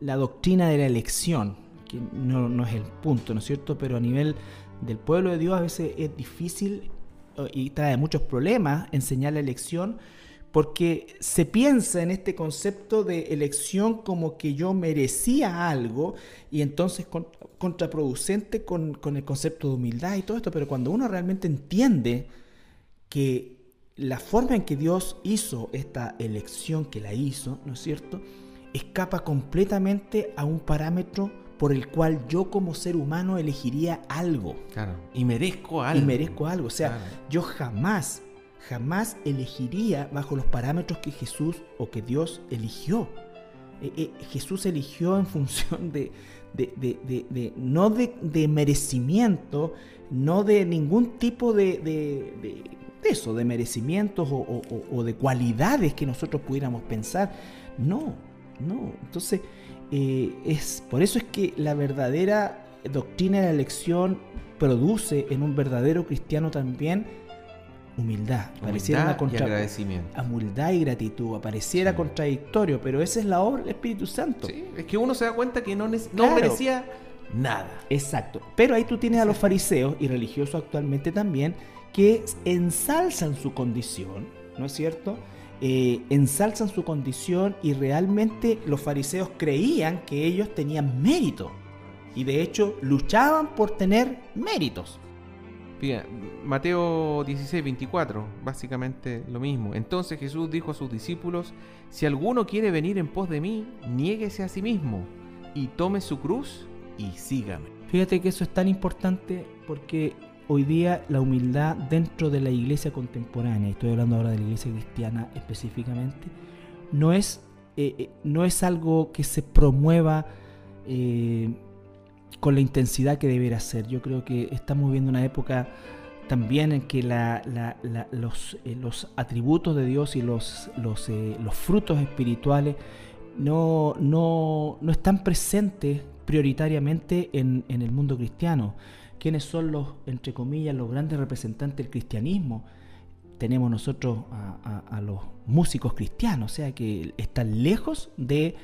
la doctrina de la elección, que no, no es el punto, ¿no es cierto? Pero a nivel del pueblo de Dios a veces es difícil y trae muchos problemas enseñar la elección porque se piensa en este concepto de elección como que yo merecía algo y entonces con- contraproducente con, con el concepto de humildad y todo esto, pero cuando uno realmente entiende que la forma en que Dios hizo esta elección que la hizo, ¿no es cierto? Escapa completamente a un parámetro por el cual yo como ser humano elegiría algo Claro. Y merezco algo. y merezco algo. O sea, Claro. yo jamás, jamás elegiría bajo los parámetros que Jesús o que Dios eligió. Eh, eh, Jesús eligió en función de, de- de- de- no de merecimiento, no de ningún tipo de, de- eso, de merecimientos o, o- de cualidades que nosotros pudiéramos pensar. No, no. Entonces, eh, es, por eso es que la verdadera doctrina de la elección produce en un verdadero cristiano también humildad. Pareciera una contra- y agradecimiento. humildad y gratitud. Apareciera Sí. contradictorio, pero esa es la obra del Espíritu Santo. Sí, es que uno se da cuenta que no, nece- no Claro. merecía nada. Exacto. Pero ahí tú tienes a los fariseos y religiosos actualmente también que ensalzan su condición, ¿no es cierto? Eh, ensalzan su condición y realmente los fariseos creían que ellos tenían mérito. Y de hecho luchaban por tener méritos. Mateo 16, 24, básicamente lo mismo. Entonces Jesús dijo a sus discípulos, si alguno quiere venir en pos de mí, niéguese a sí mismo y tome su cruz y sígame. Fíjate que eso es tan importante porque hoy día la humildad dentro de la iglesia contemporánea, y estoy hablando ahora de la iglesia cristiana específicamente, no es, eh, eh, no es algo que se promueva eh, con la intensidad que debería ser. Yo creo que estamos viviendo una época también en que los, atributos de Dios y los, los, los frutos espirituales no, no, no están presentes prioritariamente en, en el mundo cristiano. ¿Quiénes son los, entre comillas, los grandes representantes del cristianismo? Tenemos nosotros a, a- a los músicos cristianos, o sea que están lejos de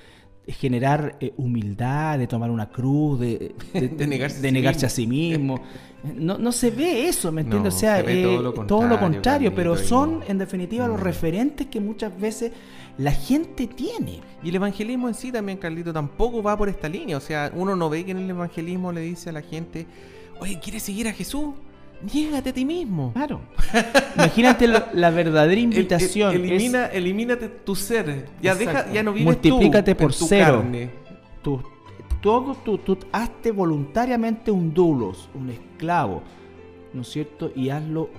generar eh, humildad, de tomar una cruz, de, de- De negarse a sí mismo. a sí mismo. No, no se ve eso, ¿me entiendes? No, o sea, se eh, todo lo todo lo contrario, pero son en definitiva los Mm. referentes que muchas veces la gente tiene. Y el evangelismo en sí también, Carlito, tampoco va por esta línea. O sea, uno no ve que en el evangelismo le dice a la gente, oye, ¿quieres seguir a Jesús? Niégate a ti mismo. Claro. Imagínate lo- la verdadera invitación. El- el- es elimina, elimínate tu ser. Ya deja, ya no vives tú Multiplícate en por tu cero. carne. tú, todo tú, tú hazte voluntariamente un dulos, un esclavo, ¿no es cierto? Y hazlo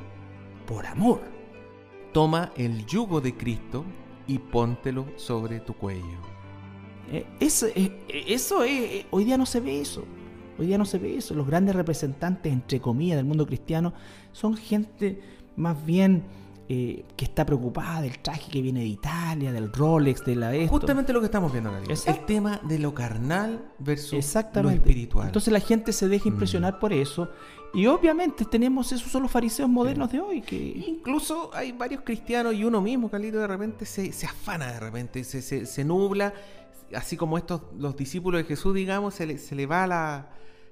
por amor. Toma el yugo de Cristo y póntelo sobre tu cuello. Eh, eso, eh, eso es, eh, hoy día no se ve eso. Hoy día no se ve eso. Los grandes representantes, entre comillas, del mundo cristiano son gente más bien eh, que está preocupada del traje que viene de Italia, del Rolex, de la esto. Justamente lo que estamos viendo acá. El tema de lo carnal versus Exactamente. lo espiritual. Entonces la gente se deja impresionar mm. por eso. Y obviamente tenemos esos son los fariseos modernos de hoy. que Incluso hay varios cristianos y uno mismo, Carlito, de repente se, afana, de repente se, se, nubla. Así como estos, los discípulos de Jesús, digamos, se le, se le va la,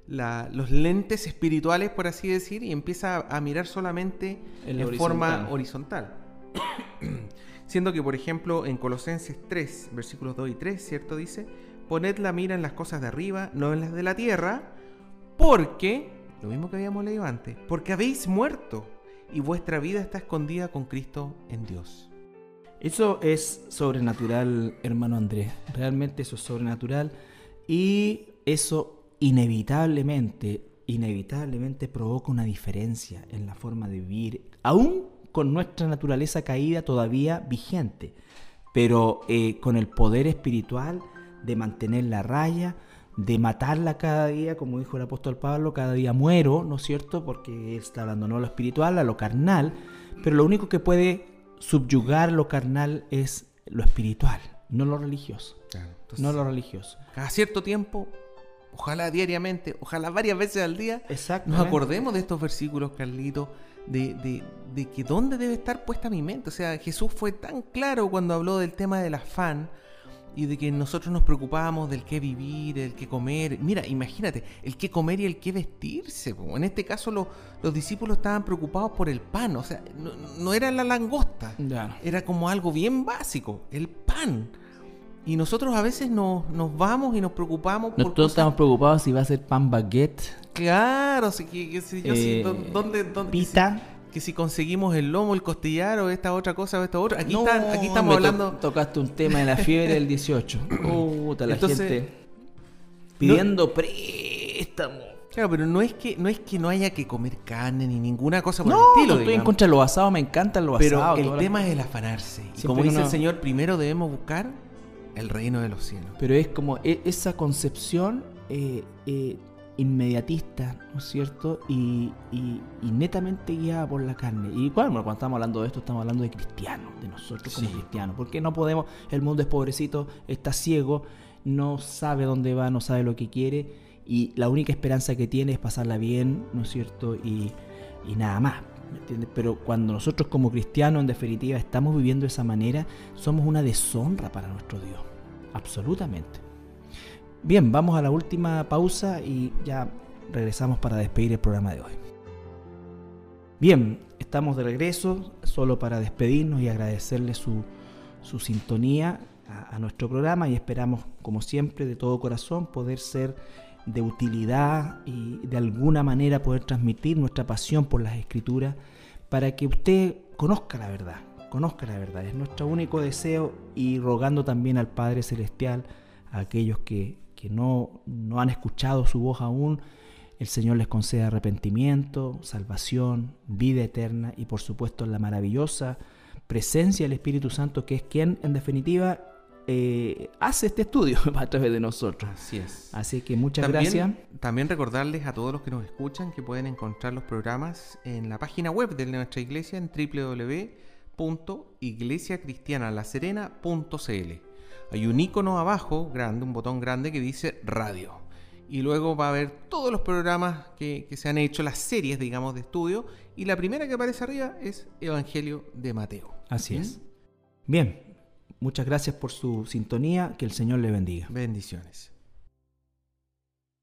los lentes espirituales, por así decir, y empieza a mirar solamente en forma horizontal. Siendo que, por ejemplo, en Colosenses 3, versículos 2 y 3, ¿cierto? Dice, poned la mira en las cosas de arriba, no en las de la tierra, porque, lo mismo que habíamos leído antes, porque habéis muerto y vuestra vida está escondida con Cristo en Dios. Eso es sobrenatural, hermano Andrés. Realmente eso es sobrenatural. Y eso inevitablemente, inevitablemente provoca una diferencia en la forma de vivir, aún con nuestra naturaleza caída todavía vigente, pero eh, con el poder espiritual de mantener la raya, de matarla cada día, como dijo el apóstol Pablo, cada día muero, ¿no es cierto? Porque está hablando no a lo espiritual, a lo carnal, pero lo único que puede subyugar lo carnal es lo espiritual, no lo religioso. no lo religioso. Cada cierto tiempo ojalá diariamente, ojalá varias veces al día, nos acordemos de estos versículos, Carlito, de, de, que dónde debe estar puesta mi mente. O sea, Jesús fue tan claro cuando habló del tema del afán y de que nosotros nos preocupábamos del qué vivir, del qué comer. Mira, imagínate, el qué comer y el qué vestirse. En este caso los discípulos estaban preocupados por el pan, o sea, no, era la langosta, era como algo bien básico, el pan. Y nosotros a veces nos, nos vamos y nos preocupamos. Nosotros estamos preocupados si va a ser pan baguette. Claro, si, que, si, yo, eh, ¿dónde, dónde, pita. Que si, conseguimos el lomo, el costillar o esta otra cosa o esta otra. Aquí, aquí estamos hablando. tocaste un tema de la fiebre del 18. Puta, la gente pidiendo préstamo. Claro, pero no es que no es que no haya que comer carne ni ninguna cosa por el estilo. No, estoy en contra de lo asado, me encanta lo asado. Pero el tema es el afanarse. Y como dice el Señor, primero debemos buscar el reino de los cielos. Pero es como e, esa concepción eh, eh, inmediatista, ¿no es cierto? Y, netamente guiada por la carne. Y cuando, cuando estamos hablando de esto, estamos hablando de cristianos, de nosotros como cristianos. Porque no podemos, el mundo es pobrecito, está ciego, no sabe dónde va, no sabe lo que quiere. Y la única esperanza que tiene es pasarla bien, ¿no es cierto? Y, y nada más. Pero cuando nosotros como cristianos en definitiva estamos viviendo de esa manera, somos una deshonra para nuestro Dios. Absolutamente. Bien, vamos a la última pausa y ya regresamos para despedir el programa de hoy. Bien, estamos de regreso solo para despedirnos y agradecerle su, sintonía a, a, nuestro programa y esperamos, como siempre, de todo corazón poder ser de utilidad y de alguna manera poder transmitir nuestra pasión por las escrituras para que usted conozca la verdad, conozca la verdad. Es nuestro único deseo y rogando también al Padre Celestial, a aquellos que, no, no han escuchado su voz aún, el Señor les conceda arrepentimiento, salvación, vida eterna y por supuesto la maravillosa presencia del Espíritu Santo que es quien en definitiva eh, hace este estudio a través de nosotros. Así es. Así que muchas gracias. También recordarles a todos los que nos escuchan que pueden encontrar los programas en la página web de nuestra iglesia en www.iglesiacristianalaserena.cl. Hay un icono abajo, grande, un botón grande que dice radio. Y luego va a haber todos los programas que, se han hecho, las series, digamos, de estudio. Y la primera que aparece arriba es Evangelio de Mateo. Así es. ¿Mm? Bien, Muchas gracias por su sintonía, que el Señor le bendiga. Bendiciones.